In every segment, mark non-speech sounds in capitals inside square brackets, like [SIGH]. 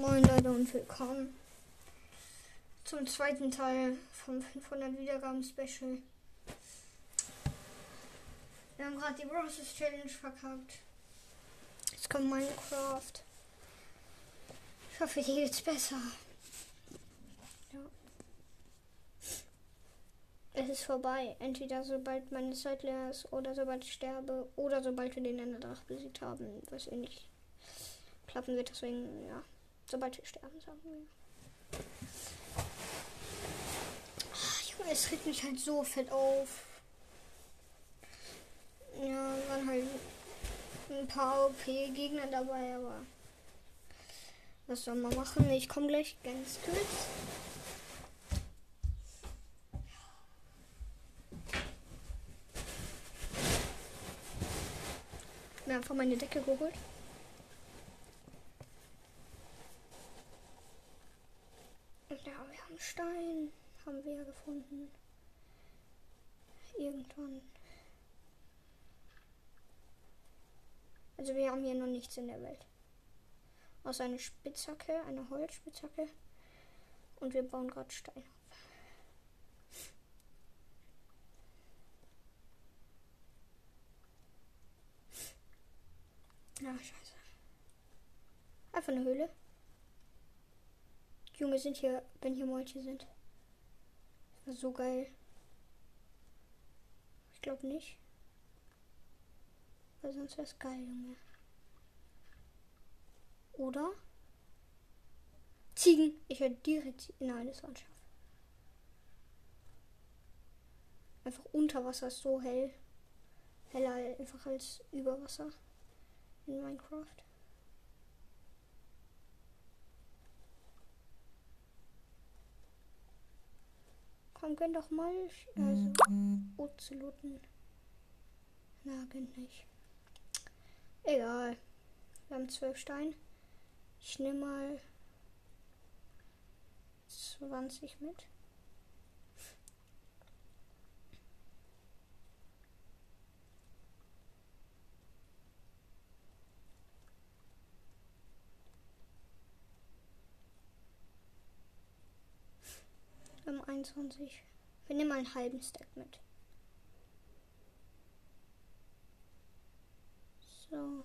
Moin Leute und willkommen zum zweiten Teil vom 500 Wiedergaben Special. Wir haben gerade die Roses Challenge verkackt. Jetzt kommt Minecraft. Ich hoffe, hier geht's besser. Ja. Es ist vorbei. Entweder sobald meine Zeit leer ist oder sobald ich sterbe oder sobald wir den Enderdrach besiegt haben, was eh nicht klappen wird. Deswegen, ja, sobald wir sterben, sagen wir. Ach, Junge, es regt mich halt so fett auf. Ja, waren halt ein paar OP-Gegner dabei, aber was soll man machen? Ich komme gleich ganz kurz. Mir einfach meine Decke geholt. Und ja, wir haben Stein. Haben wir ja gefunden. Irgendwann. Also wir haben hier noch nichts in der Welt. Außer eine Spitzhacke, eine Holzspitzhacke. Und wir bauen gerade Stein. Ja, scheiße. Einfach eine Höhle. Junge sind hier, wenn hier Molche sind. Das war so geil. Ich glaube nicht. Weil sonst wäre es geil, Junge. Oder? Ziegen. Ich werde direkt. Nein, das war ein Schaf. Einfach unter Wasser ist so hell. Heller einfach als über Wasser in Minecraft. Komm, gönn doch mal. Also, Ozeloten. Na, gönnt nicht. Egal. Wir haben zwölf Steine. Ich nehme mal 20 mit. Wir haben 21. Wir nehmen einen halben Stack mit. So.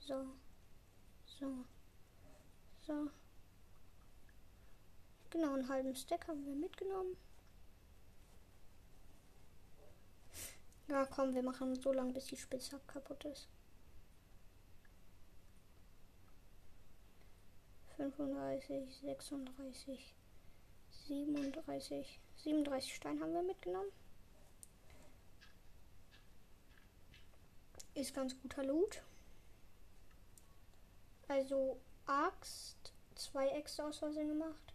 So. So. So. Genau, einen halben Stack haben wir mitgenommen. Ja, komm, wir machen so lange, bis die Spitze kaputt ist. 35, 36, 37, 37 Stein haben wir mitgenommen. Ist ganz guter Loot. Also Axt, zwei Äxte aus Versehen gemacht.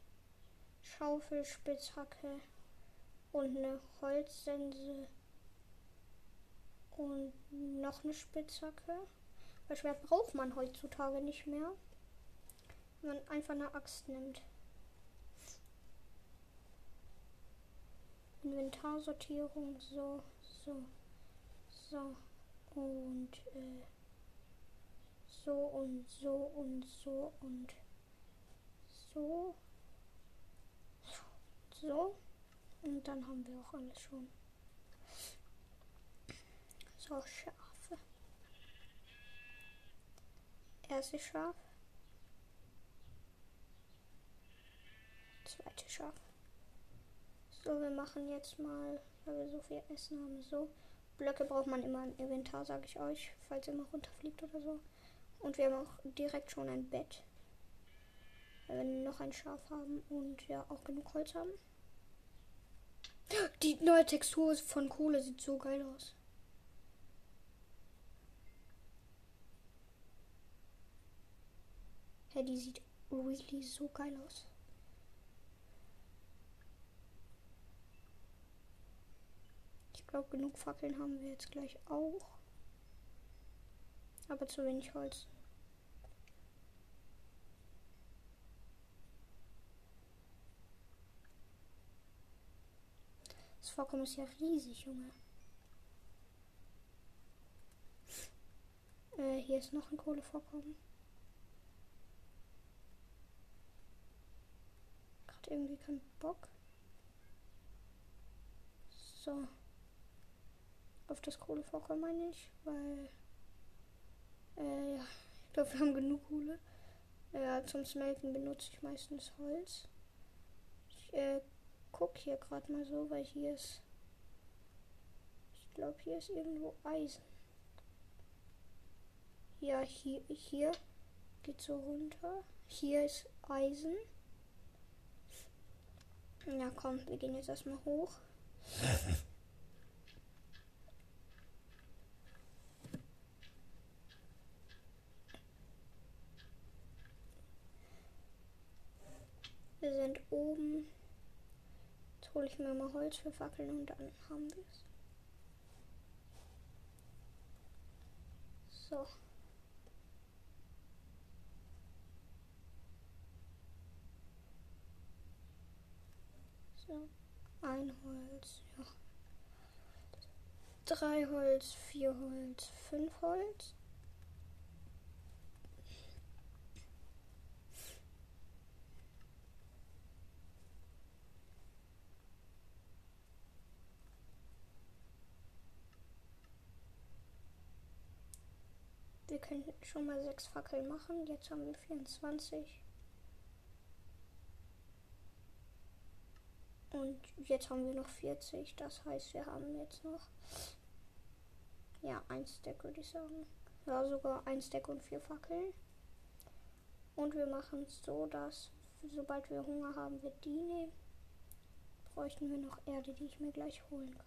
Schaufel, Spitzhacke und eine Holzsense und noch eine Spitzhacke. Weil Schwert braucht man heutzutage nicht mehr. Wenn man einfach eine Axt nimmt. Inventarsortierung, so, so, so und äh, so und so und so und so. So. Und dann haben wir auch alles schon. So, Schafe. Erste Schaf. Zweite Schaf. So, wir machen jetzt mal, weil wir so viel Essen haben, so. Blöcke braucht man immer im Inventar, sage ich euch, falls ihr mal runterfliegt oder so. Und wir haben auch direkt schon ein Bett. Weil wir noch ein Schaf haben und ja auch genug Holz haben. Die neue Textur von Kohle sieht so geil aus. Ja, die sieht really so geil aus. Glaube, genug Fackeln haben wir jetzt gleich auch. Aber zu wenig Holz. Das Vorkommen ist ja riesig, Junge. Äh, hier ist noch ein Kohlevorkommen. macht irgendwie keinen Bock. So. Auf das Kohlevorkommen meine ich, weil. Äh, ja. Ich glaube, wir haben genug Kohle. Ja, zum Smelten benutze ich meistens Holz. Ich äh, guck hier gerade mal so, weil hier ist. Ich glaube, hier ist irgendwo Eisen. Ja, hier, hier geht so runter. Hier ist Eisen. Ja, komm, wir gehen jetzt erstmal hoch. [LAUGHS] Wir sind oben. Jetzt hole ich mir mal Holz für Fackeln und dann haben wir es. So. So. Ein Holz, ja. Drei Holz, vier Holz, fünf Holz. Wir können schon mal sechs Fackeln machen. Jetzt haben wir 24. Und jetzt haben wir noch 40. Das heißt, wir haben jetzt noch. Ja, ein Stack würde ich sagen. Ja, sogar ein Stack und vier Fackeln. Und wir machen es so, dass sobald wir Hunger haben, wir die nehmen. Bräuchten wir noch Erde, die ich mir gleich holen kann.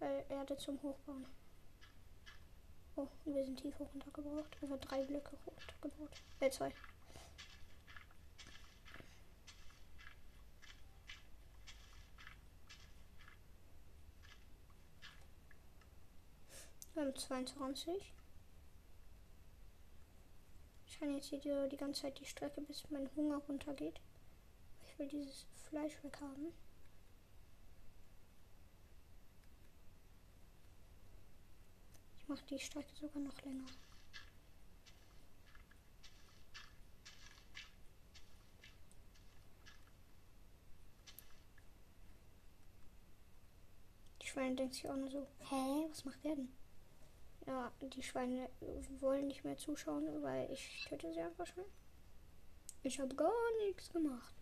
Weil Erde zum Hochbauen. Oh, wir sind tiefer runtergebraucht. Also drei Blöcke runtergebaut. Äh, zwei. Wir haben 22. Ich kann jetzt hier die ganze Zeit die Strecke, bis mein Hunger runtergeht. Ich will dieses Fleisch weghaben. Ich mache die Strecke sogar noch länger. Die Schweine denkt sich auch nur so, hä, was macht der denn? Ja, die Schweine wollen nicht mehr zuschauen, weil ich töte sie einfach schon. Ich habe gar nichts gemacht.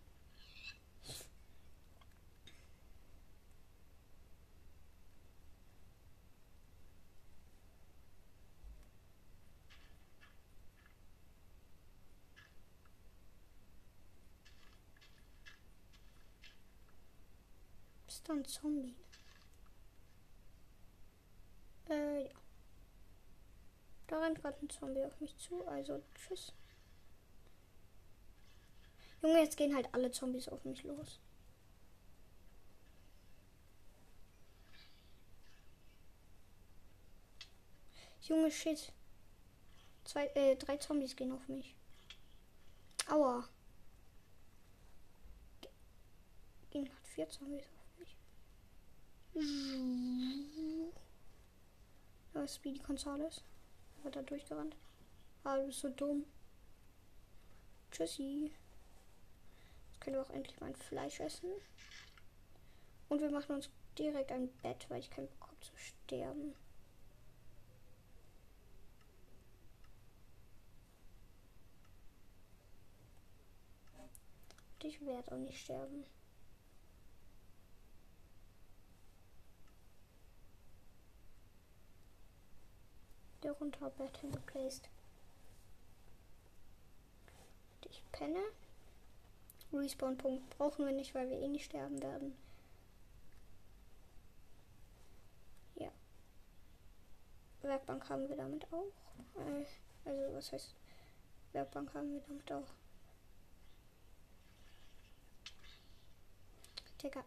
Ein Zombie? Äh, ja. Da rennt gerade ein Zombie auf mich zu, also tschüss. Junge, jetzt gehen halt alle Zombies auf mich los. Junge, shit. Zwei, äh, drei Zombies gehen auf mich. Aua. Gehen hat vier Zombies auf. Da ist Speedy Gonzales. Wird da durchgerannt. Ah, du bist so dumm. Tschüssi. Jetzt können wir auch endlich mein Fleisch essen. Und wir machen uns direkt ein Bett, weil ich keinen Bock habe zu sterben. Ich werde auch nicht sterben. Der runter Bett hingeplaced. Ich penne. Respawn-Punkt brauchen wir nicht, weil wir eh nicht sterben werden. Ja. Werkbank haben wir damit auch. Äh, also was heißt Werkbank haben wir damit auch. Digga.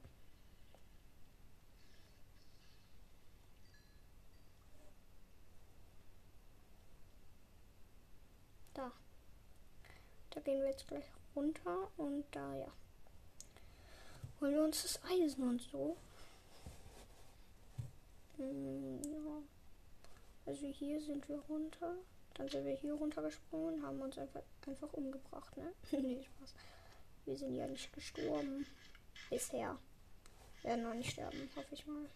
Da. Da gehen wir jetzt gleich runter und da ja. Holen wir uns das Eisen und so. Hm, ja. Also hier sind wir runter. Dann sind wir hier runtergesprungen und haben uns einfach, einfach umgebracht, ne? [LAUGHS] nee, Spaß. Wir sind ja nicht gestorben. Bisher. Werden noch nicht sterben, hoffe ich mal.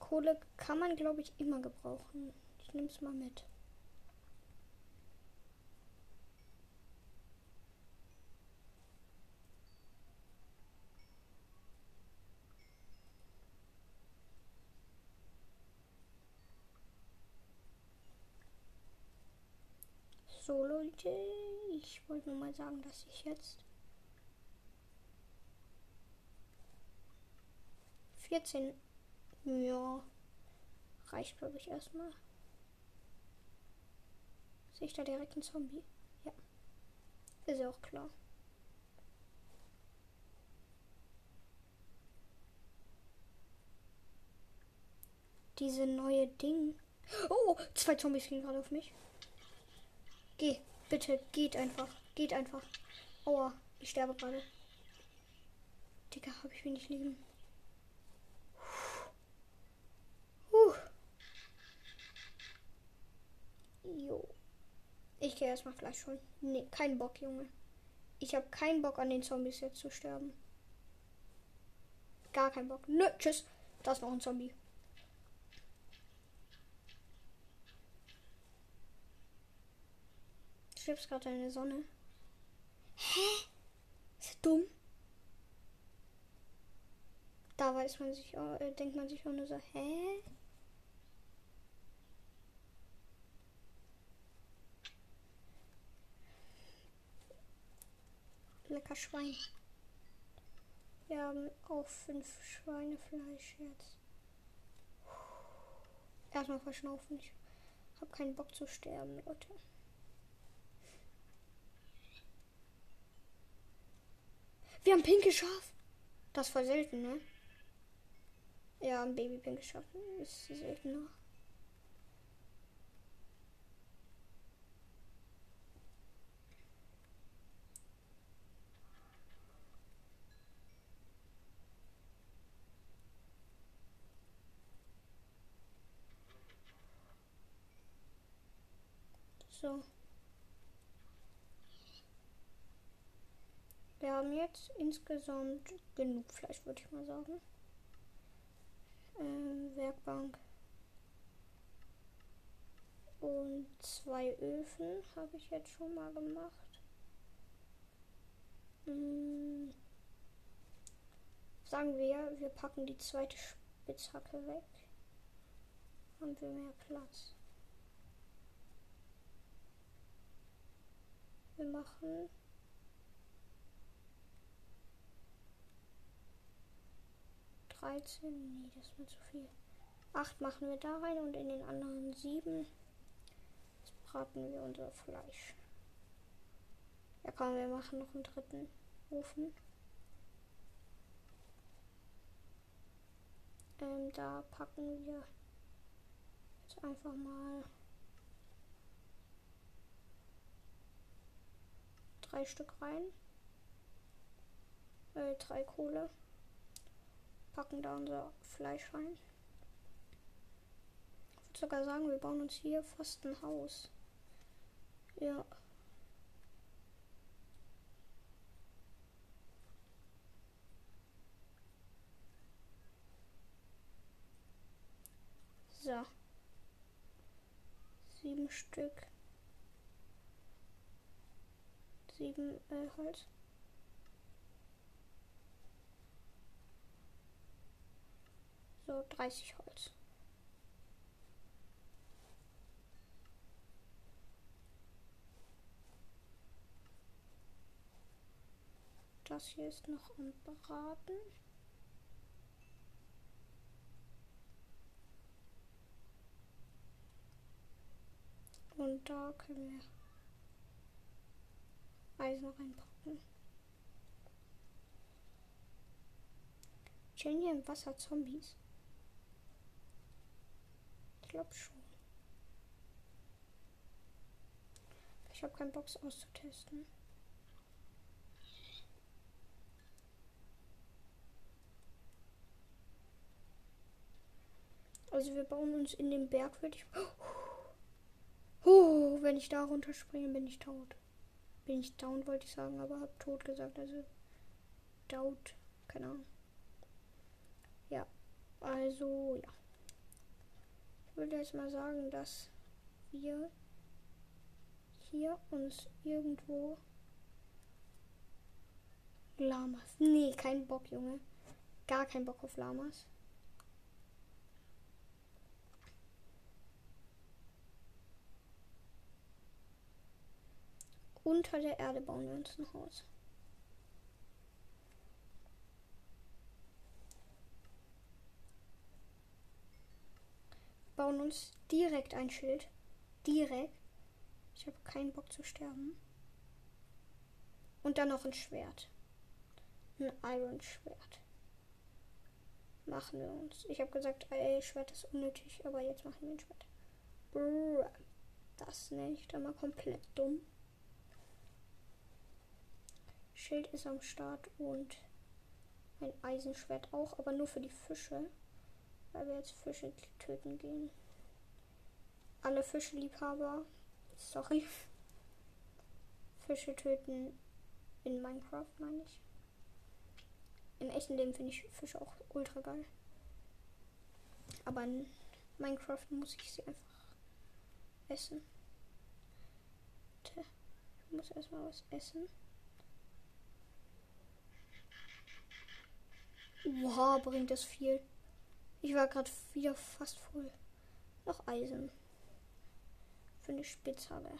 Kohle kann man, glaube ich, immer gebrauchen. Ich nehme es mal mit. So Leute, ich wollte nur mal sagen, dass ich jetzt 14 ja reicht glaube ich erstmal. Sehe ich da direkt einen Zombie? Ja. Ist ja auch klar. Diese neue Ding. Oh, zwei Zombies gehen gerade auf mich. Geh, bitte, geht einfach. Geht einfach. Aua, ich sterbe gerade. Digga, hab ich wenig Leben. Puh. Jo. Ich gehe erstmal Fleisch holen. Nee, kein Bock, Junge. Ich habe keinen Bock an den Zombies jetzt zu sterben. Gar keinen Bock. Nö, tschüss. Das noch ein Zombie. Stirbst gerade in der Sonne. Hä? Ist dumm? Da weiß man sich, auch, äh, denkt man sich auch nur so, hä? Lecker Schwein. Wir haben auch fünf Schweinefleisch jetzt. Erstmal verschnaufen. Ich habe keinen Bock zu sterben, Leute. Wir haben pinke Schaf. Das ist voll selten, ne? Ja, ein Baby pinke Schaf ist seltener. So. Haben jetzt insgesamt genug Fleisch, würde ich mal sagen. Ähm, Werkbank. Und zwei Öfen habe ich jetzt schon mal gemacht. Hm. Sagen wir, wir packen die zweite Spitzhacke weg. Haben wir mehr Platz. Wir machen 13. Nee, das wird zu viel. 8 machen wir da rein und in den anderen 7 braten wir unser Fleisch. Ja komm, wir machen noch einen dritten Ofen. Ähm, da packen wir jetzt einfach mal drei Stück rein. Äh, drei Kohle packen da unser Fleisch rein. Ich würde sogar sagen, wir bauen uns hier fast ein Haus. Ja. So. Sieben Stück. Sieben äh, Holz. So 30 Holz. Das hier ist noch am Braten. Und da können wir Eisen reinpacken. Chillen hier im Wasser Zombies? Glaube schon. Ich habe keinen Box auszutesten. Also wir bauen uns in den Berg, würde ich. [GASPS] Oh, wenn ich da runterspringe, bin ich tot. bin ich down, wollte ich sagen, aber habe tot gesagt. Also doubt. Keine Ahnung. Ja. Also, ja. Ich würde jetzt mal sagen, dass wir hier uns irgendwo Lamas. Nee, kein Bock, Junge. Gar kein Bock auf Lamas. Unter der Erde bauen wir uns ein Haus. Bauen uns direkt ein Schild. Direkt. Ich habe keinen Bock zu sterben. Und dann noch ein Schwert. Ein Iron Schwert. Machen wir uns. Ich habe gesagt, ey, Schwert ist unnötig, aber jetzt machen wir ein Schwert. Brrr. Das dann mal komplett dumm. Schild ist am Start und ein Eisenschwert auch, aber nur für die Fische. Weil wir jetzt Fische töten gehen. Alle Fischeliebhaber, sorry. Fische töten in Minecraft, meine ich. Im echten Leben finde ich Fische auch ultra geil. Aber in Minecraft muss ich sie einfach essen. Ich muss erstmal was essen. Wow, bringt das viel. Ich war gerade wieder fast voll. Noch Eisen. Für eine Spitzhacke.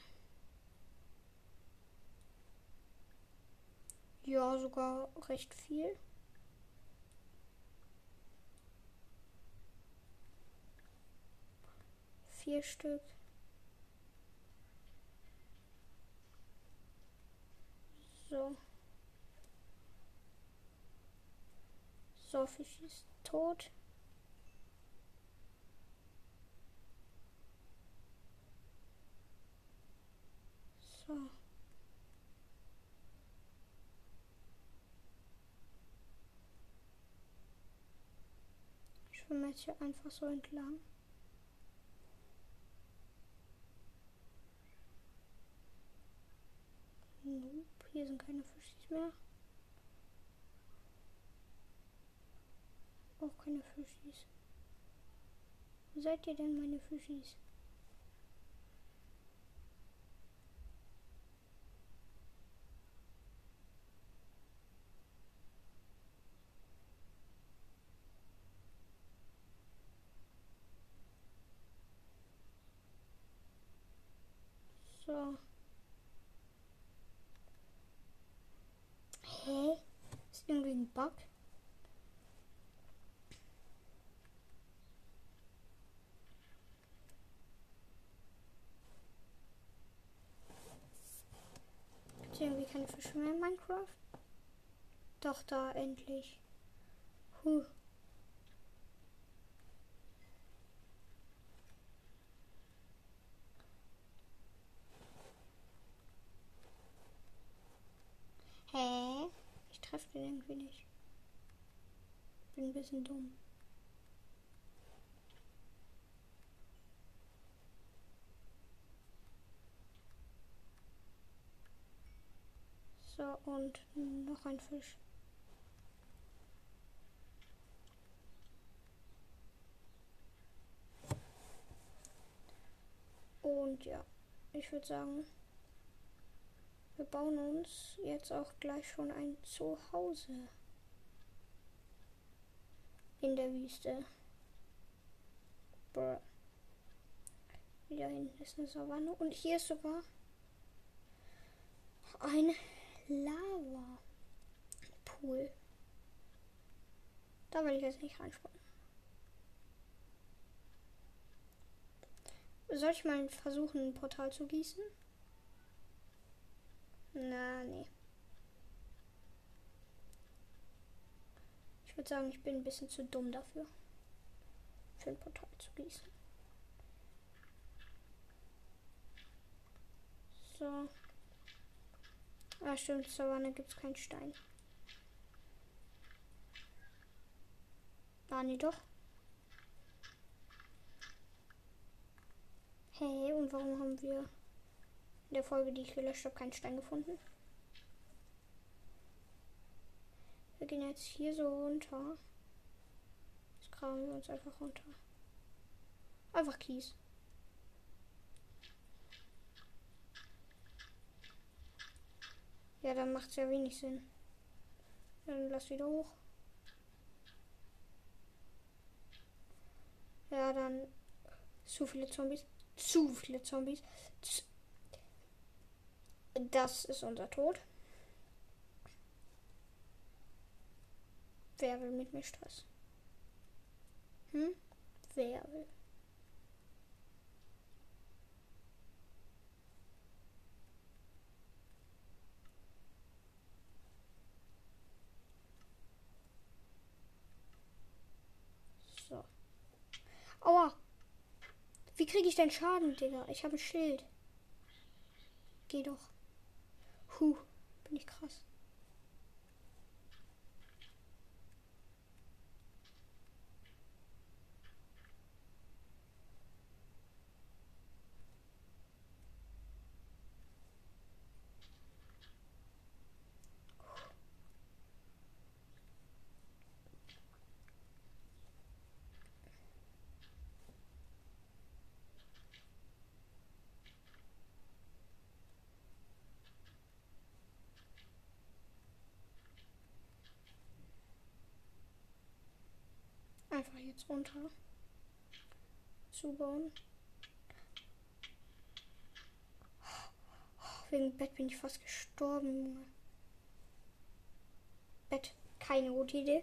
Ja, sogar recht viel. Vier Stück. So. So, Fisch ist tot. So. Ich schwimme jetzt hier einfach so entlang. Nope, hier sind keine Fischis mehr. Auch keine Fischis. Wo seid ihr denn, meine Fischis? So. Hä? Ist irgendwie ein Bug? irgendwie keine Fische mehr in Minecraft? Doch, da endlich. Huh. Hä? Den irgendwie nicht. Bin ein bisschen dumm. So, und noch ein Fisch. Und ja, ich würde sagen, wir bauen uns jetzt auch gleich schon ein Zuhause in der Wüste. Bruh. Wieder hinten ist eine Savanne und hier ist sogar ein Lava-Pool. Da will ich jetzt nicht reinspringen. Soll ich mal versuchen, ein Portal zu gießen? Na, nee. Ich würde sagen, ich bin ein bisschen zu dumm dafür. Für ein Portal zu gießen. So. Ah, stimmt, Savanne gibt es keinen Stein. Ah, nee, doch. Hey, und warum haben wir In der Folge, die ich gelöscht habe, keinen Stein gefunden. Wir gehen jetzt hier so runter. Jetzt graben wir uns einfach runter. Einfach Kies. Ja, dann macht es ja wenig Sinn. Dann lass wieder hoch. Ja, dann zu viele Zombies. Zu viele Zombies. Das ist unser Tod. Wer will mit mir Stress? Hm? Wer will? So. Aua! Wie kriege ich denn Schaden, Digga? Ich habe ein Schild. Geh doch. Puh, bin ich krass. Einfach jetzt runter. Zubauen. Wegen Bett bin ich fast gestorben. Bett, keine gute Idee.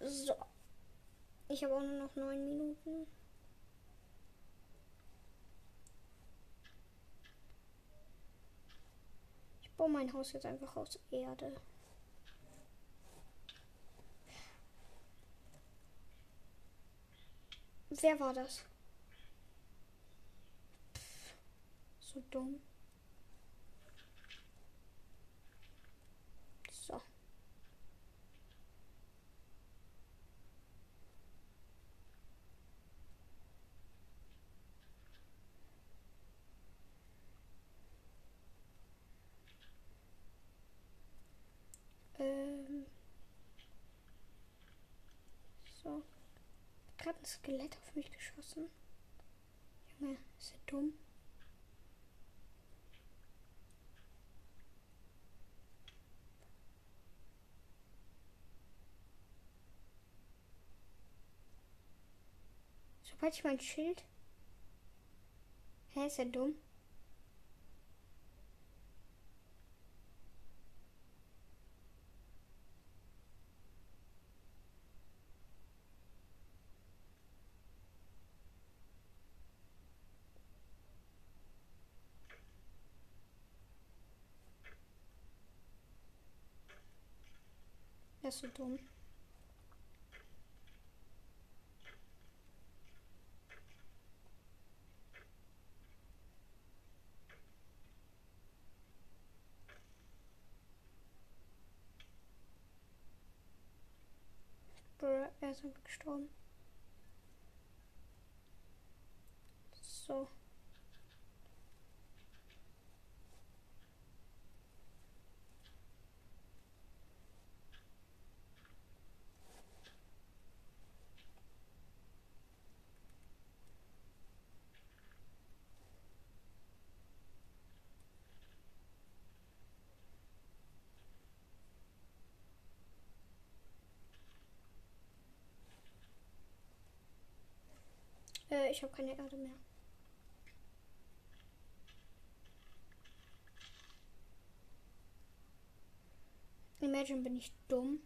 So. Ich habe auch nur noch neun Minuten. Ich baue mein Haus jetzt einfach aus Erde. Wer war das? Pff, so dumm. So. Ähm. So gerade ein Skelett auf mich geschossen. Junge, ist er dumm? Sobald ich mein Schild. Hä, ist er dumm? Er ist so dumm. er ist gestorben. So. Äh, ich habe keine Erde mehr. Imagine bin ich dumm.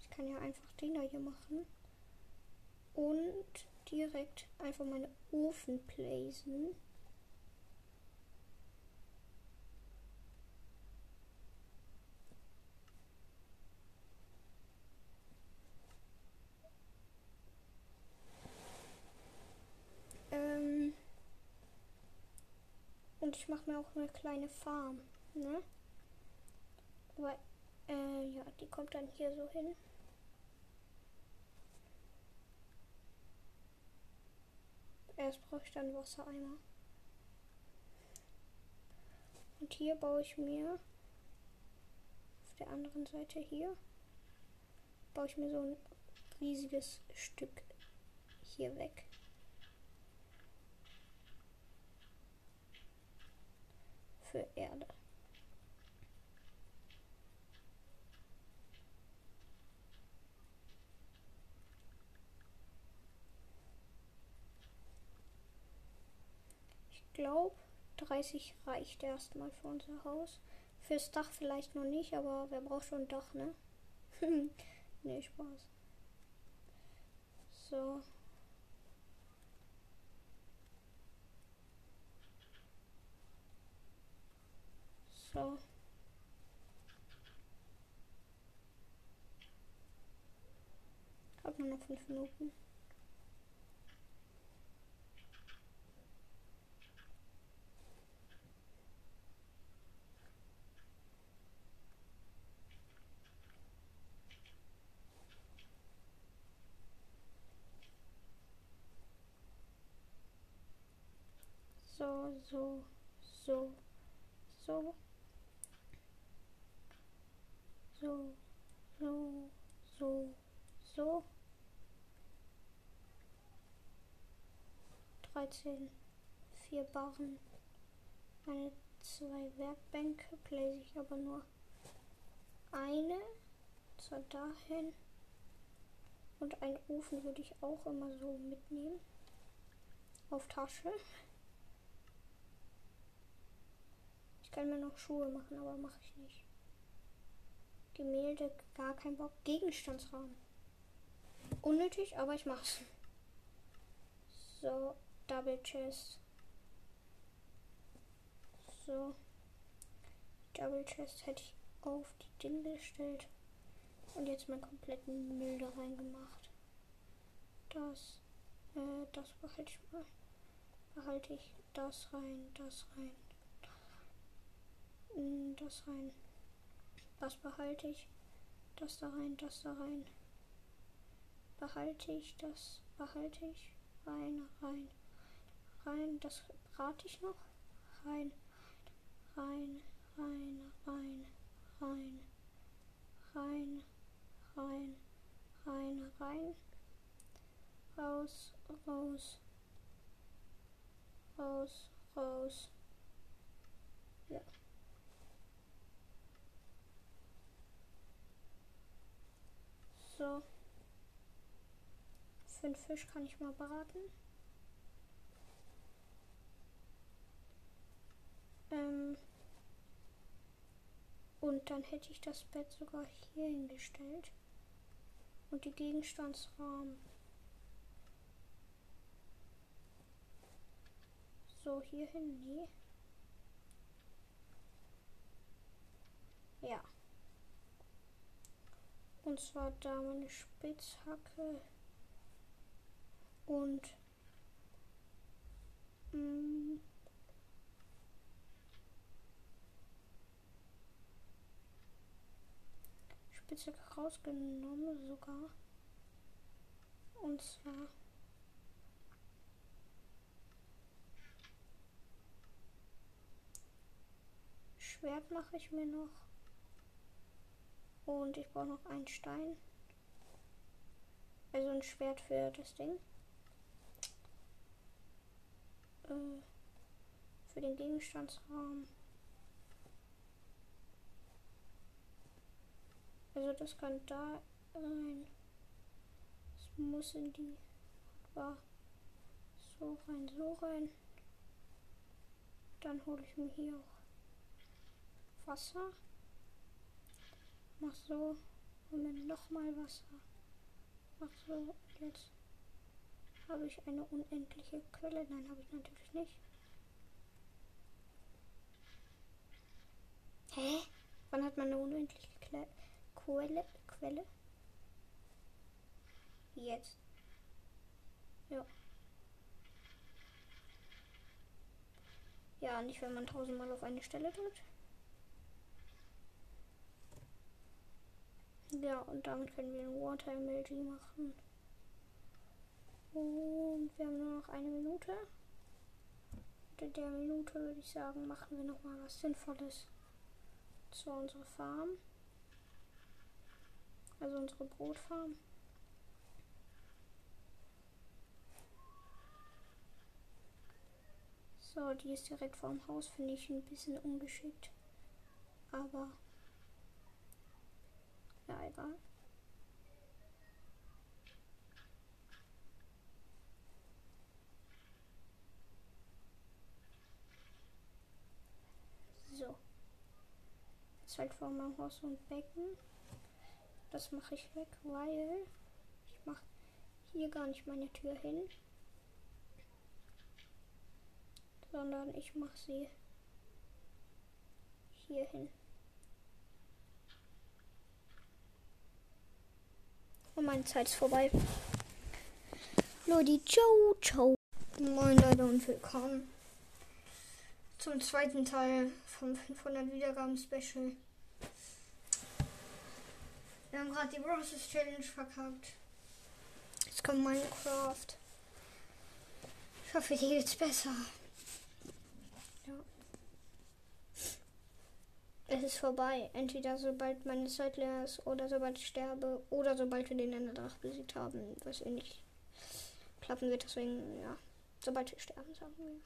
Ich kann ja einfach den da hier machen. Und direkt einfach meine Ofen placen. Und ich mache mir auch eine kleine Farm. Ne? Aber, äh, ja, die kommt dann hier so hin. Erst brauche ich dann Wassereimer. Und hier baue ich mir auf der anderen Seite hier baue ich mir so ein riesiges Stück hier weg. Für Erde. Ich glaube, 30 reicht erstmal für unser Haus. Fürs Dach vielleicht noch nicht, aber wer braucht schon ein Dach, ne? [LAUGHS] nee, Spaß. So. So. Hab nur noch fünf Minuten. So, so, so, so. So, so, so, so. 13, vier Barren, eine, zwei Werkbänke, place ich aber nur eine, zwar dahin. Und einen Ofen würde ich auch immer so mitnehmen. Auf Tasche. Ich kann mir noch Schuhe machen, aber mache ich nicht. Gemälde, gar kein Bock. Gegenstandsraum. Unnötig, aber ich mach's. So, Double Chest. So. Double Chest hätte ich auf die Dinge gestellt. Und jetzt meinen kompletten Müll da reingemacht. Das, äh, das behalte ich mal. Behalte ich das rein, das rein, das rein. Das was behalte ich? Das da rein, das da rein. Behalte ich das, behalte ich. Rein, rein. Rein, das brate ich noch. Rein, rein, rein, rein, rein. Rein, rein, rein, rein. Raus, raus. Raus, raus. Ja. So. Fünf Fisch kann ich mal braten. Ähm und dann hätte ich das Bett sogar hier hingestellt. Und die Gegenstandsrahmen. So, hier hin, nee. Ja. Und zwar da meine Spitzhacke und mm, Spitzhacke rausgenommen sogar. Und zwar Schwert mache ich mir noch. Und ich brauche noch einen Stein. Also ein Schwert für das Ding. Äh, für den Gegenstandsraum. Also das kann da rein. Es muss in die war so rein, so rein. Dann hole ich mir hier auch Wasser. Mach so. Und dann nochmal Wasser. Mach so. Jetzt habe ich eine unendliche Quelle. Nein, habe ich natürlich nicht. Hä? Wann hat man eine unendliche Quelle? Quelle? Quelle? Jetzt. Ja. Ja, nicht wenn man tausendmal auf eine Stelle drückt. Ja, und damit können wir ein Water Emoji machen. Und wir haben nur noch eine Minute. In der Minute würde ich sagen, machen wir noch mal was Sinnvolles zu unserer Farm. Also unsere Brotfarm. So, die ist direkt vorm Haus, finde ich ein bisschen ungeschickt. Aber ja, egal. So. Jetzt halt vor meinem Haus ein Becken. Das mache ich weg, weil ich mache hier gar nicht meine Tür hin. sondern ich mache sie hier hin. Und meine Zeit ist vorbei. Leute, ciao, ciao. Moin Leute und willkommen zum zweiten Teil vom 500 Wiedergaben Special. Wir haben gerade die Roses Challenge verkauft. Jetzt kommt Minecraft. Ich hoffe, hier geht's besser. Es ist vorbei. Entweder sobald meine Zeit leer ist oder sobald ich sterbe oder sobald wir den Enderdrach besiegt haben, was eh nicht klappen wird. Deswegen, ja, sobald wir sterben, sagen wir.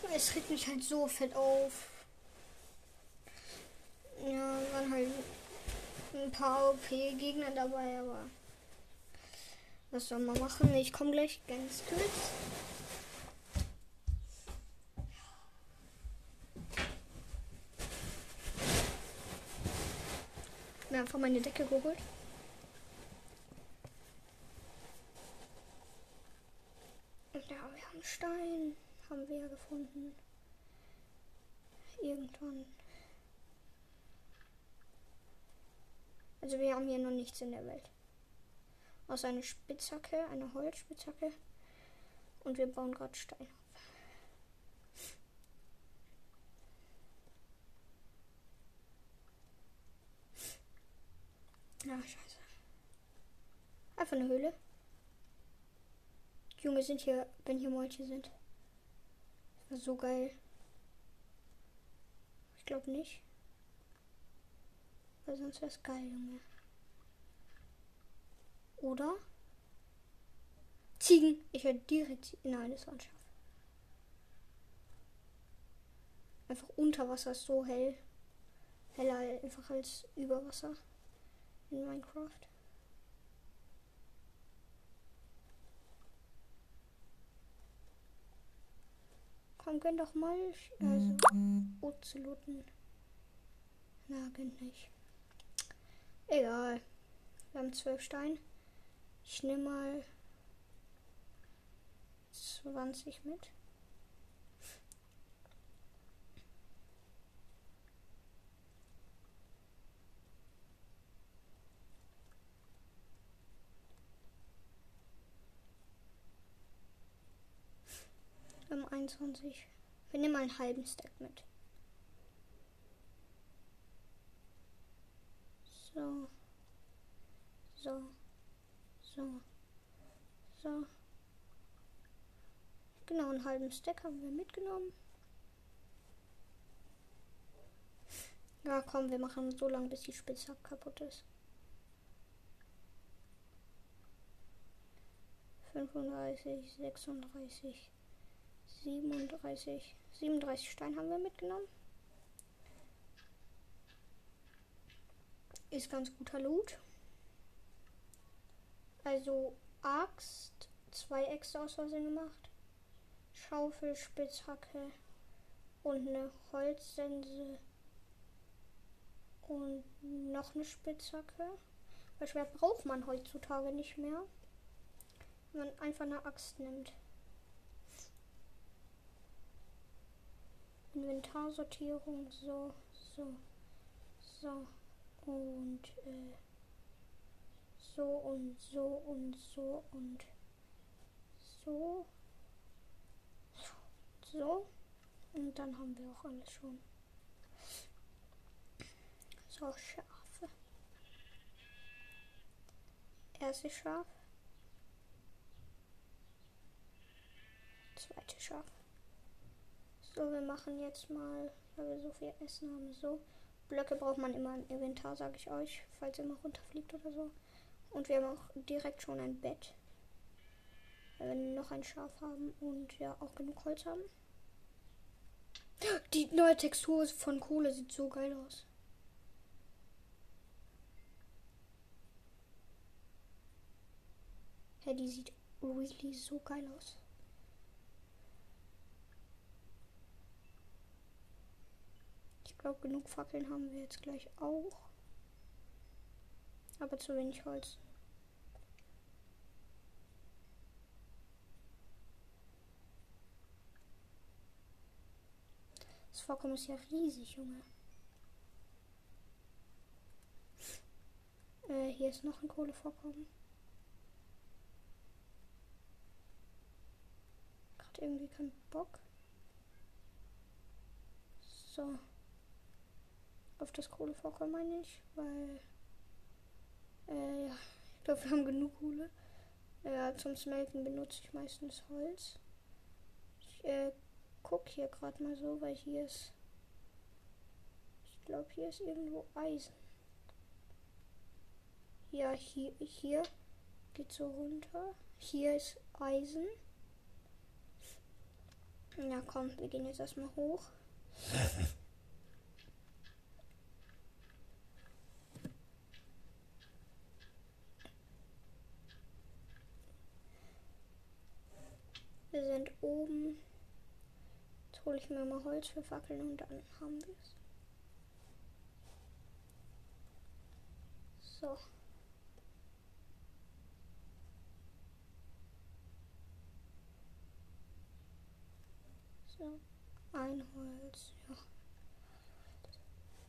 Junge, es regt mich halt so fett auf. Ja, waren halt ein paar OP-Gegner dabei, aber was soll man machen? Ich komme gleich ganz kurz. Mir einfach meine Decke geholt. Und ja, wir haben Stein. Haben wir gefunden. Irgendwann. Also wir haben hier noch nichts in der Welt. Außer eine Spitzhacke, eine Holzspitzhacke. Und wir bauen gerade Stein. Ja, scheiße. Einfach eine Höhle. Junge sind hier, wenn hier Molche sind. Das war so geil. Ich glaube nicht. Weil sonst wäre es geil, Junge. Oder? Ziegen. Ich werde direkt. Nein, das war ein Schaf. Einfach unter Wasser ist so hell. Heller einfach als über Wasser in Minecraft. Komm, gönn doch mal. Also, Ozeloten. Na, gönn nicht. Egal. Wir haben zwölf Steine. Ich nehme mal 20 mit. Wir haben 21. Wir nehmen einen halben Stack mit. So. So. So. So. Genau, einen halben Stack haben wir mitgenommen. Ja, komm, wir machen so lange, bis die Spitze kaputt ist. 35, 36. 37. 37 Stein haben wir mitgenommen. Ist ganz guter Loot. Also Axt, zwei Äxte aus Versehen gemacht. Schaufel, Spitzhacke und eine Holzsense und noch eine Spitzhacke. Weil Schwert braucht man heutzutage nicht mehr. Wenn man einfach eine Axt nimmt. Inventarsortierung, so, so, so und äh, so und so und so und so, so und dann haben wir auch alles schon. So, Schafe. Erstes Schaf. Zweites Schaf. So, wir machen jetzt mal, weil wir so viel Essen haben, so. Blöcke braucht man immer im Inventar, sage ich euch, falls ihr mal runterfliegt oder so. Und wir haben auch direkt schon ein Bett. Weil wir noch ein Schaf haben und ja auch genug Holz haben. Die neue Textur von Kohle sieht so geil aus. Hey, die sieht really so geil aus. Ich glaube, genug Fackeln haben wir jetzt gleich auch. Aber zu wenig Holz. Das Vorkommen ist ja riesig, Junge. Äh, hier ist noch ein Kohlevorkommen. Gerade irgendwie kein Bock. So. Auf das Kohlevorkommen meine ich, weil. Äh, ja. [LAUGHS] Ich glaube, wir haben genug Kohle. Ja, zum Smelten benutze ich meistens Holz. Ich äh, guck hier gerade mal so, weil hier ist. Ich glaube, hier ist irgendwo Eisen. Ja, hier, hier geht so runter. Hier ist Eisen. Ja, komm, wir gehen jetzt erstmal hoch. [LAUGHS] Wir sind oben hole ich mir mal Holz für Fackeln und dann haben wir es. So. So. Ein Holz, ja.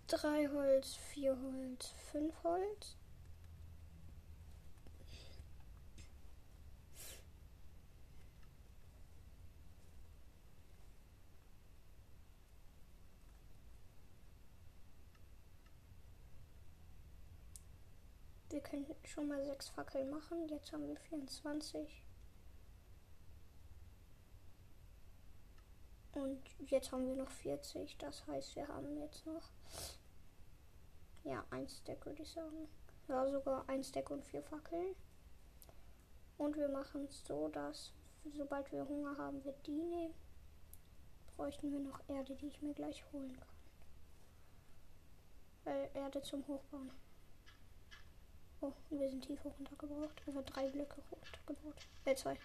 Drei Holz, vier Holz, fünf Holz. Wir können schon mal sechs Fackeln machen. Jetzt haben wir 24. Und jetzt haben wir noch 40. Das heißt, wir haben jetzt noch ja ein Stack würde ich sagen. Ja, sogar ein Stack und vier Fackeln. Und wir machen es so, dass sobald wir Hunger haben, wir die nehmen. Bräuchten wir noch Erde, die ich mir gleich holen kann. Weil Erde zum Hochbauen. Oh, wir sind tiefer runtergebraucht. Also drei Blöcke runtergebaut. Äh, zwei.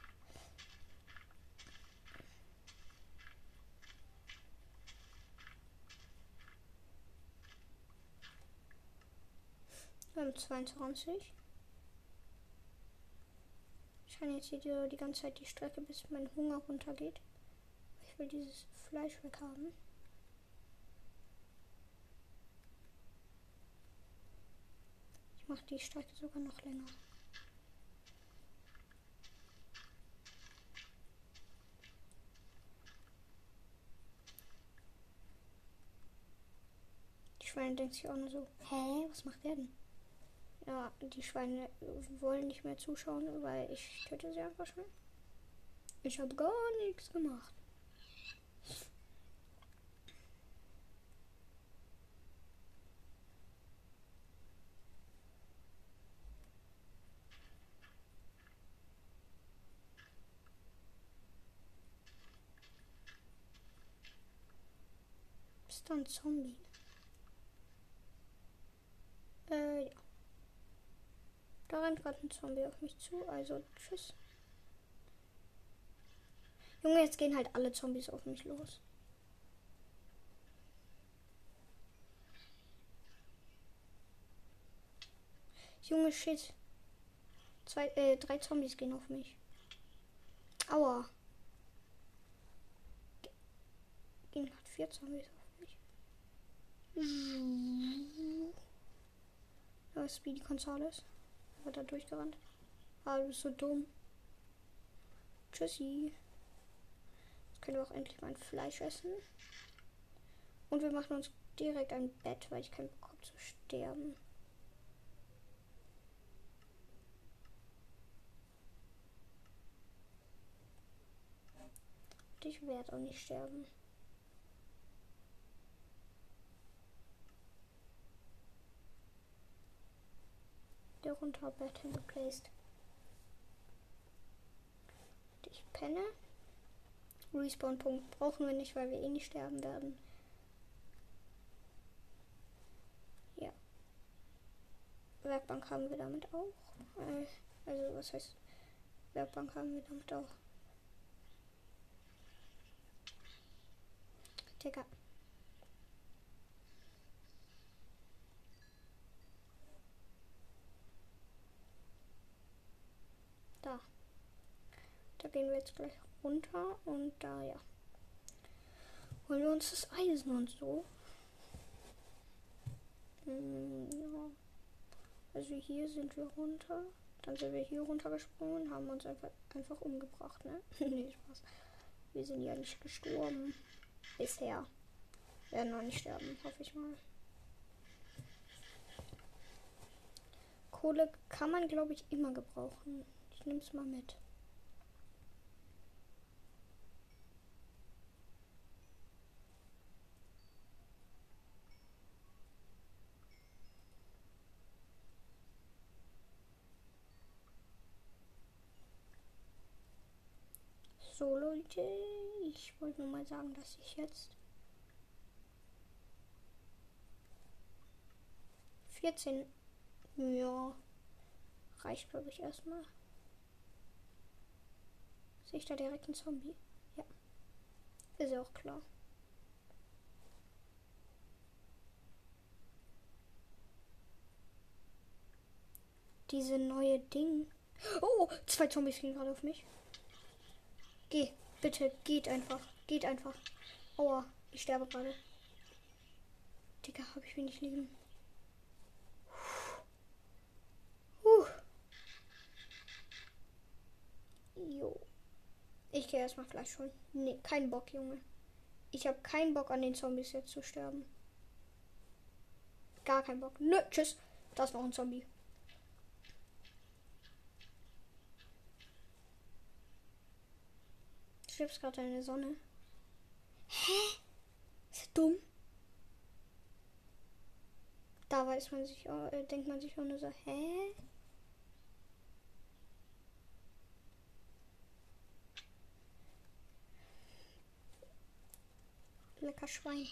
Wir haben 22. Ich kann jetzt hier die ganze Zeit die Strecke, bis mein Hunger runtergeht. Ich will dieses Fleisch weghaben. Macht die Strecke sogar noch länger. Die Schweine denkt sich auch nur so, hä, was macht der denn? Ja, die Schweine wollen nicht mehr zuschauen, weil ich töte sie einfach schon. Ich habe gar nichts gemacht. Da ein Zombie? Äh, ja. Da rennt gerade ein Zombie auf mich zu, also tschüss. Junge, jetzt gehen halt alle Zombies auf mich los. Junge, shit. Zwei, äh, drei Zombies gehen auf mich. Aua. Gehen gerade vier Zombies auf da ist Speedy Gonzales. Hat da durchgerannt. Ah, du bist so dumm. Tschüssi. Jetzt können wir auch endlich mal ein Fleisch essen. Und wir machen uns direkt ein Bett, weil ich keinen Bock habe zu sterben. Und ich werde auch nicht sterben. Der runter Bett hingeplaced. Ich penne. Respawn-Punkt brauchen wir nicht, weil wir eh nicht sterben werden. Ja. Werkbank haben wir damit auch. Äh, also was heißt Werkbank haben wir damit auch. Digga. Da. Da gehen wir jetzt gleich runter und da ja. Holen wir uns das Eisen und so. Hm, ja. Also hier sind wir runter. Dann sind wir hier runtergesprungen, haben uns einfach, einfach umgebracht, ne? [LAUGHS] nee, Spaß. Wir sind ja nicht gestorben. Bisher. Werden noch nicht sterben, hoffe ich mal. Kohle kann man, glaube ich, immer gebrauchen. Ich nehme es mal mit. Leute, ich wollte nur mal sagen, dass ich jetzt 14 ja reicht glaube ich erstmal. Sehe ich da direkt einen Zombie? Ja. Ist ja auch klar. Diese neue Ding. Oh, zwei Zombies gehen gerade auf mich. Geh, bitte, geht einfach. Geht einfach. Aua, ich sterbe gerade. Digga, hab ich wenig Leben. Puh. Jo. Ich gehe erstmal Fleisch holen. Nee, kein Bock, Junge. Ich habe keinen Bock an den Zombies jetzt zu sterben. Gar keinen Bock. Nö, tschüss. Da ist noch ein Zombie. Stirbst gerade in der Sonne. Hä? Ist dumm? Da weiß man sich, äh, denkt man sich auch nur so, hä? Lecker Schwein.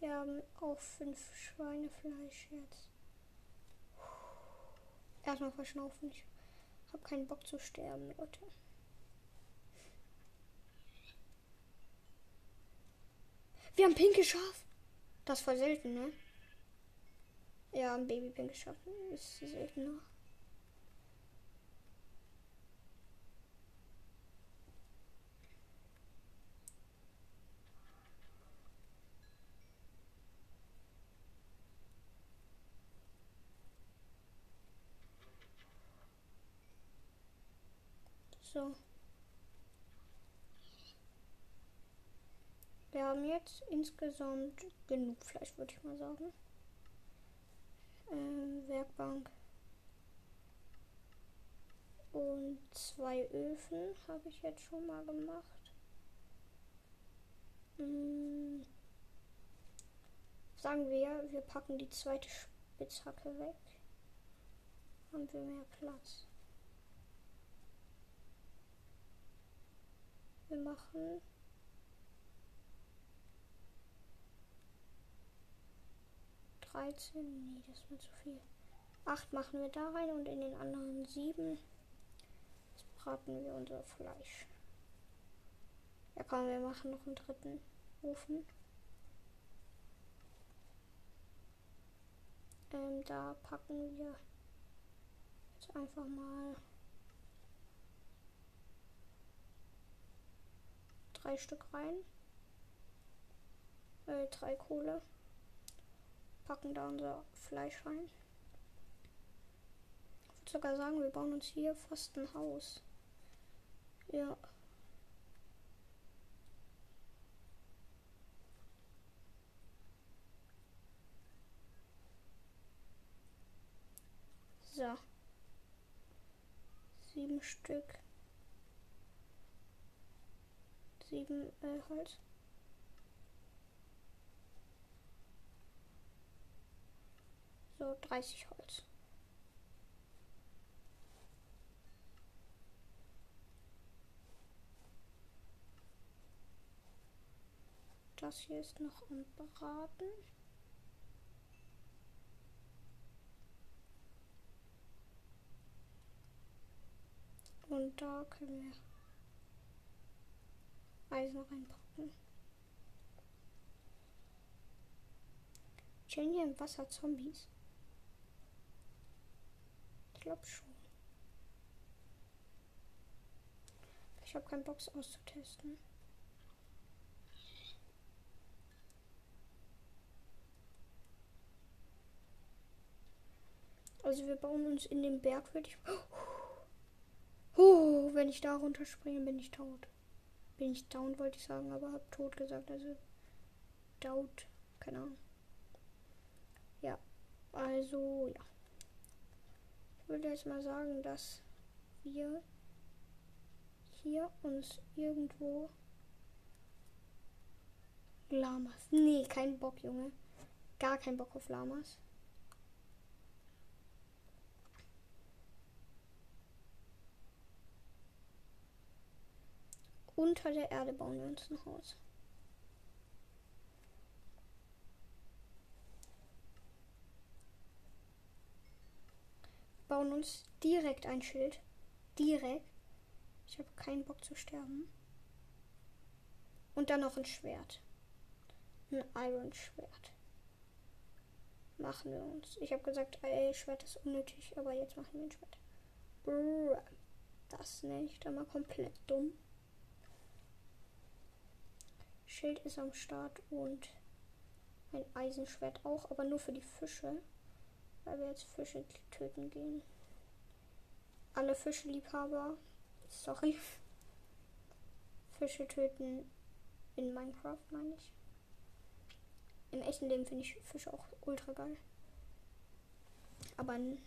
Wir haben auch fünf Schweinefleisch jetzt. Erstmal verschnaufen. Ich habe keinen Bock zu sterben, Leute. Wir haben pinke Schaf. Das ist voll selten, ne? Ja, ein Baby pinke Schaf ist seltener. So. Wir haben jetzt insgesamt genug Fleisch, würde ich mal sagen. Ähm, Werkbank. Und zwei Öfen habe ich jetzt schon mal gemacht. Hm. Sagen wir, wir packen die zweite Spitzhacke weg. Haben wir mehr Platz. Wir machen 13. Nee, das ist mir zu viel. 8 machen wir da rein und in den anderen 7 braten wir unser Fleisch. Ja komm, wir machen noch einen dritten Ofen. Ähm, da packen wir jetzt einfach mal drei Stück rein. Äh, drei Kohle packen da unser Fleisch rein. Ich würde sogar sagen, wir bauen uns hier fast ein Haus. Ja. So. Sieben Stück. sieben äh, Holz. So, 30 Holz. Das hier ist noch am Braten. Und da können wir Eisen reinpacken. Chillen im Wasser Zombies? Glaube schon. Ich habe keinen Box auszutesten. Also wir bauen uns in den Berg, würde ich. Oh, wenn ich da runterspringe, bin ich tot. Bin ich down, wollte ich sagen, aber hab tot gesagt. Also doubt. Keine Ahnung. Ja. Also, ja. Würde jetzt mal sagen, dass wir hier uns irgendwo Lamas. Nee, kein Bock, Junge. Gar kein Bock auf Lamas. Unter der Erde bauen wir uns ein Haus. Bauen uns direkt ein Schild. Direkt. Ich habe keinen Bock zu sterben. Und dann noch ein Schwert. Ein Iron Schwert. Machen wir uns. Ich habe gesagt, ey, Schwert ist unnötig, aber jetzt machen wir ein Schwert. Brrr. Das nenne ich dann mal komplett dumm. Schild ist am Start und ein Eisenschwert auch, aber nur für die Fische, weil wir jetzt Fische töten gehen. Alle Fischeliebhaber, sorry. Fische töten in Minecraft, meine ich. Im echten Leben finde ich Fische auch ultra geil. Aber in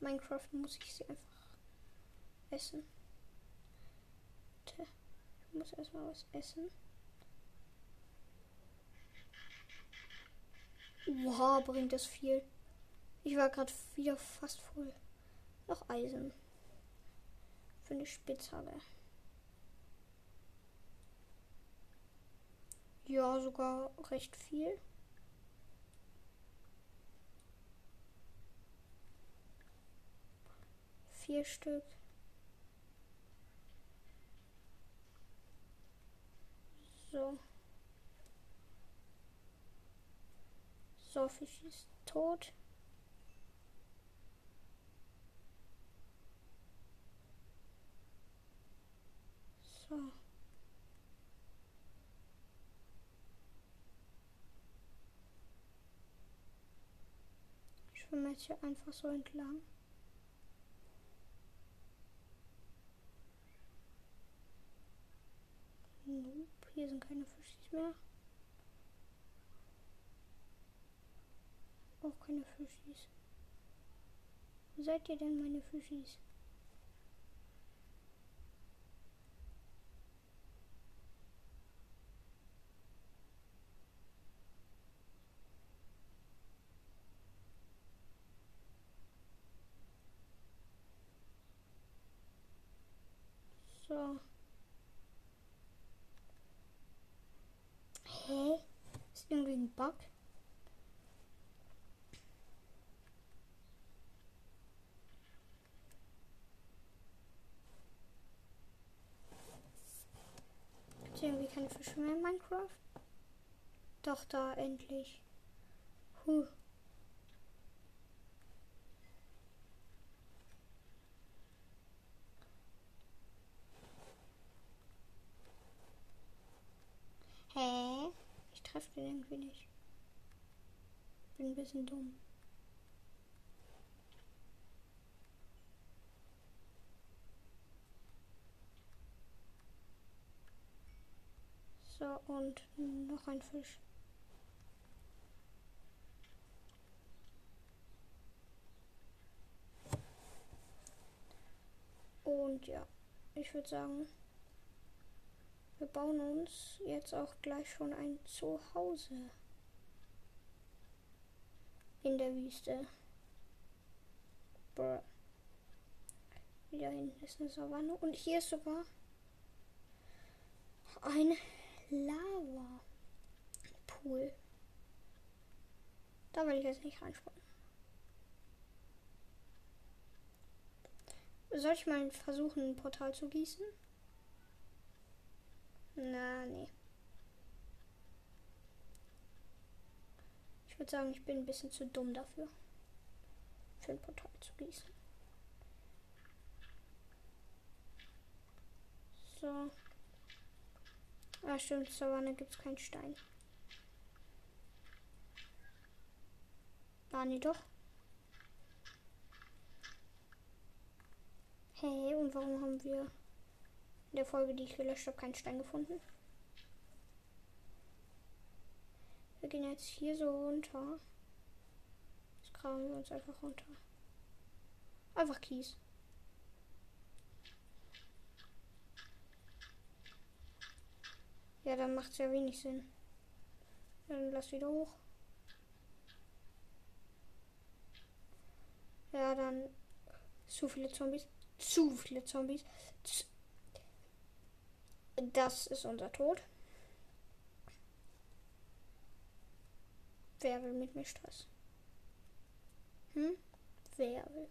Minecraft muss ich sie einfach essen. Ich muss erstmal was essen. Wow, bringt das viel. Ich war gerade wieder fast voll. Noch Eisen. Für eine Spitzhacke. Ja, sogar recht viel. Vier Stück. So. So, Fisch ist tot. So. Ich schwimme jetzt hier einfach so entlang. Nope, hier sind keine Fischis mehr. Auch keine Fischis. Wo seid ihr denn, meine Fischis? So. Hä? Ist irgendwie ein Bug? Gibt irgendwie keine Fische mehr in Minecraft? Doch, da endlich. Huh. Hä? Ich treffe den irgendwie nicht. Bin ein bisschen dumm. So, und noch ein Fisch. Und ja, ich würde sagen, Wir bauen uns jetzt auch gleich schon ein Zuhause in der Wüste. Bruh. Wieder hinten ist eine Savanne. Und hier ist sogar ein Lava-Pool. Da will ich jetzt nicht reinspringen. Soll ich mal versuchen, ein Portal zu gießen? Na, nee. Ich würde sagen, ich bin ein bisschen zu dumm dafür. Für ein Portal zu gießen. So. Ah, stimmt, Savanne gibt es keinen Stein. Ah, nee, doch. Hey, und warum haben wir der Folge, die ich gelöscht habe, keinen Stein gefunden? Wir gehen jetzt hier so runter. Jetzt graben wir uns einfach runter. Einfach Kies. Ja, dann macht es ja wenig Sinn. Dann lass wieder hoch. Ja, dann zu viele Zombies. Zu viele Zombies. Das ist unser Tod. Wer will mit mir Stress? Hm? Wer will?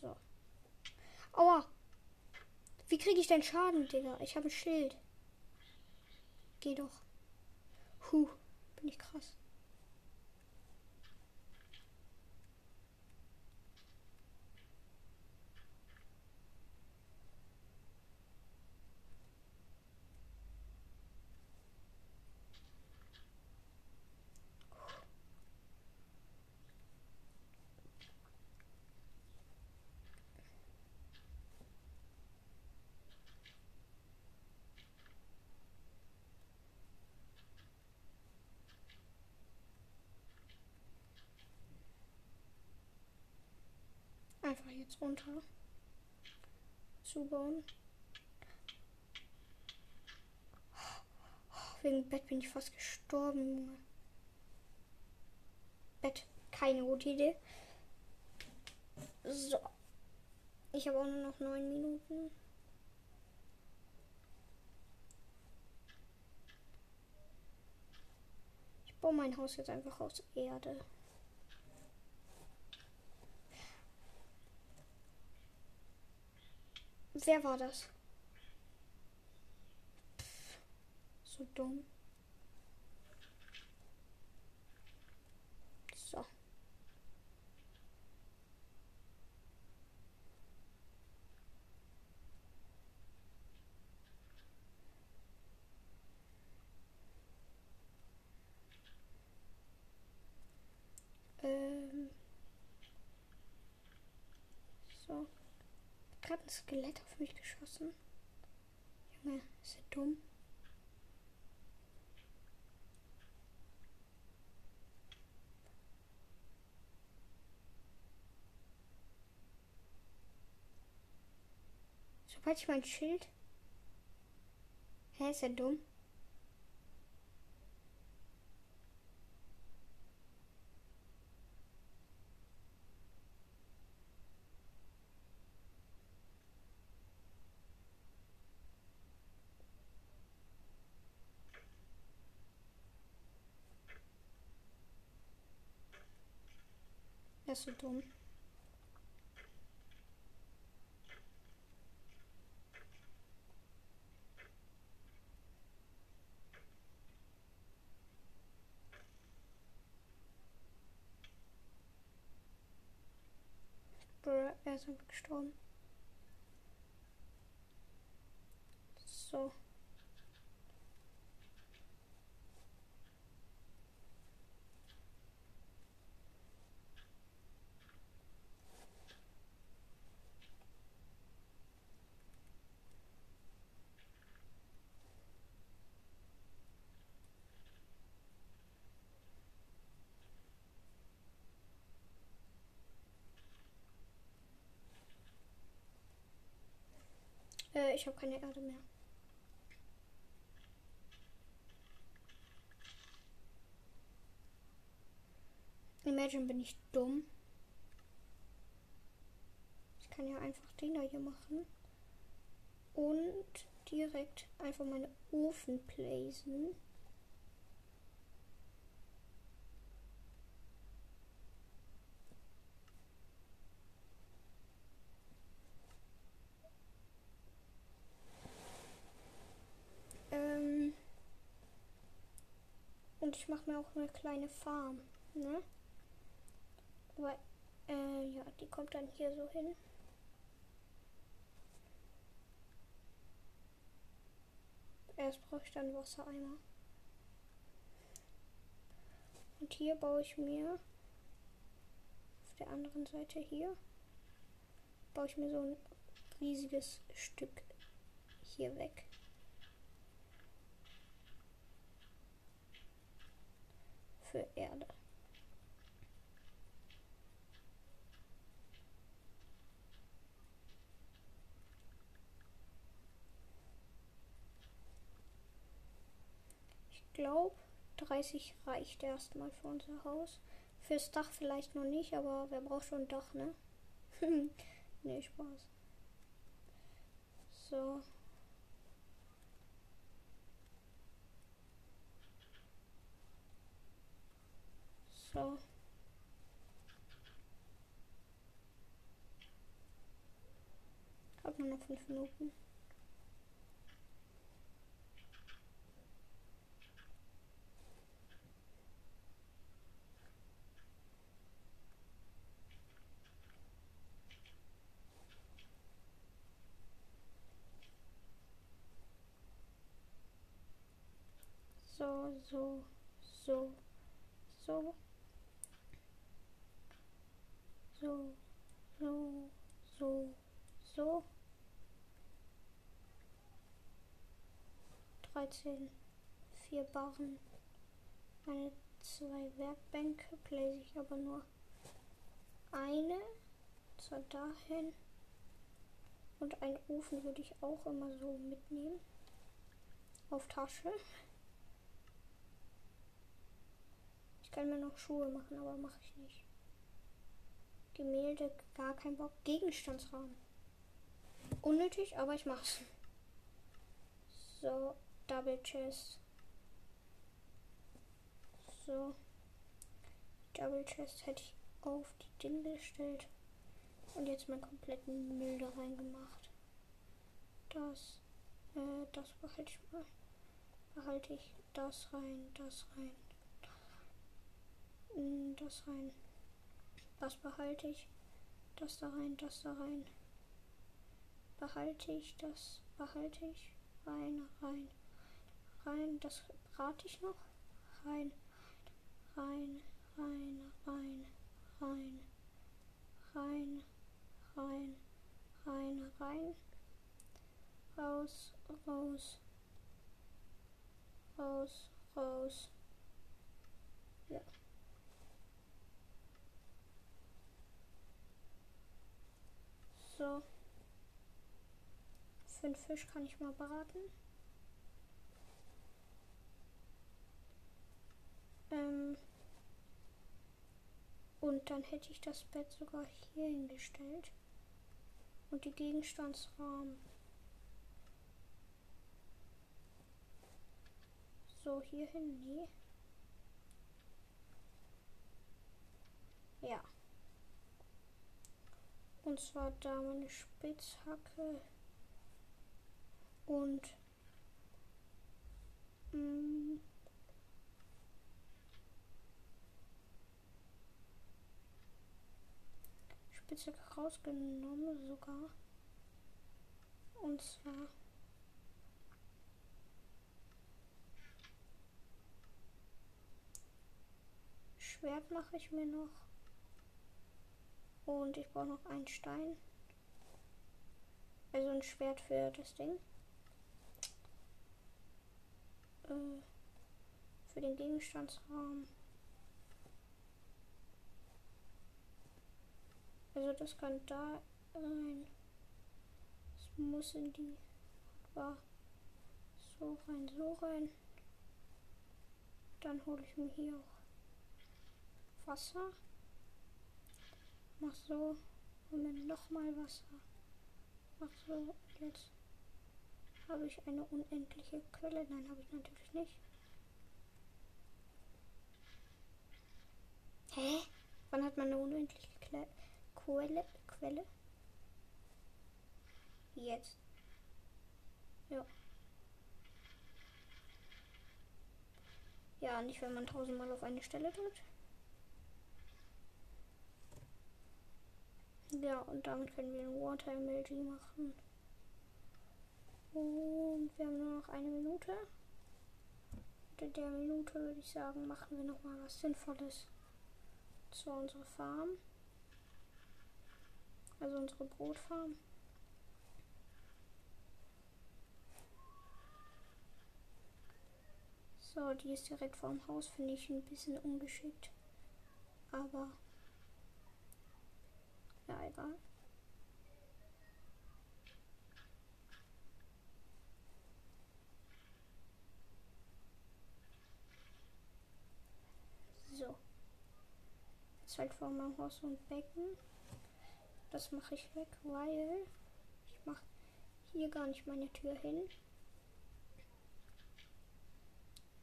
So. Aua! Wie kriege ich denn Schaden, Digga? Ich habe ein Schild. Geh doch. Huh, bin ich krass. Einfach jetzt runter. Zubauen. Wegen Bett bin ich fast gestorben. Bett, keine gute Idee. So. Ich habe auch nur noch neun Minuten. Ich baue mein Haus jetzt einfach aus Erde. Wer war das? Pff, so dumm. So. Ähm. So gerade ein Skelett auf mich geschossen. Junge, ist er dumm? Sobald ich mein Schild. Hä, ist er dumm? Er ist so dumm. Er ist gestorben. So. Äh, ich habe keine Erde mehr. Imagine bin ich dumm. Ich kann ja einfach den da hier machen. Und direkt einfach meine Ofen placen. Ähm und ich mache mir auch eine kleine Farm, ne? Aber äh, ja, die kommt dann hier so hin. Erst brauche ich dann Wassereimer. Und hier baue ich mir auf der anderen Seite hier baue ich mir so ein riesiges Stück hier weg. Für Erde. glaube, 30 reicht erstmal für unser Haus. Fürs Dach vielleicht noch nicht, aber wer braucht schon ein Dach, ne? [LAUGHS] nee, Spaß. So. So. Hat nur noch fünf Minuten. so, so, so, so, so, so, so, so. 13, vier Barren, meine zwei Werkbänke, place ich aber nur eine, zwar dahin. Und einen Ofen würde ich auch immer so mitnehmen. Auf Tasche. Ich kann mir noch Schuhe machen, aber mache ich nicht. Gemälde, gar kein Bock. Gegenstandsraum. Unnötig, aber ich mach's. So, Double Chest. So. Double Chest hätte ich auf die Dinge gestellt. Und jetzt meinen kompletten Müll da reingemacht. Das, äh, das behalte ich mal. Behalte ich das rein, das rein das rein. Das was behalte ich? Das da rein, das da rein. Behalte ich, das behalte ich. Rein, rein. Rein, das brate ich noch. Rein, rein, rein, rein, rein. Rein, rein, rein, rein. Raus, raus. Raus, raus. Ja. So. Fünf Fisch kann ich mal braten. Ähm und dann hätte ich das Bett sogar hier hingestellt. Und die Gegenstandsrahmen. So, hier hin, nee. Ja. Und zwar da meine Spitzhacke und mm, Spitzhacke rausgenommen sogar. Und zwar Schwert mache ich mir noch. Und ich brauche noch einen Stein. Also ein Schwert für das Ding. Äh, für den Gegenstandsraum. Also das kann da rein. Es muss in die war. So rein, so rein. Dann hole ich mir hier auch Wasser. Mach so. Und dann nochmal Wasser. Mach so. Jetzt habe ich eine unendliche Quelle. Nein, habe ich natürlich nicht. Hä? Wann hat man eine unendliche Kle Quelle? Quelle? Jetzt. Ja. Ja, nicht wenn man tausendmal auf eine Stelle drückt. Ja, und damit können wir ein Water Emoji machen. Und wir haben nur noch eine Minute. In der Minute würde ich sagen, machen wir noch mal was Sinnvolles zu unserer Farm. Also unsere Brotfarm. So, die ist direkt vorm Haus, finde ich ein bisschen ungeschickt. Aber ja, egal. So. Jetzt halt vor meinem Haus ein Becken. Das mache ich weg, weil ich mache hier gar nicht meine Tür hin.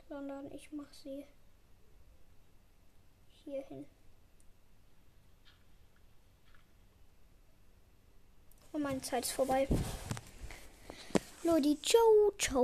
Sondern ich mache sie hier hin. Und meine Zeit ist vorbei. Leute, ciao, ciao.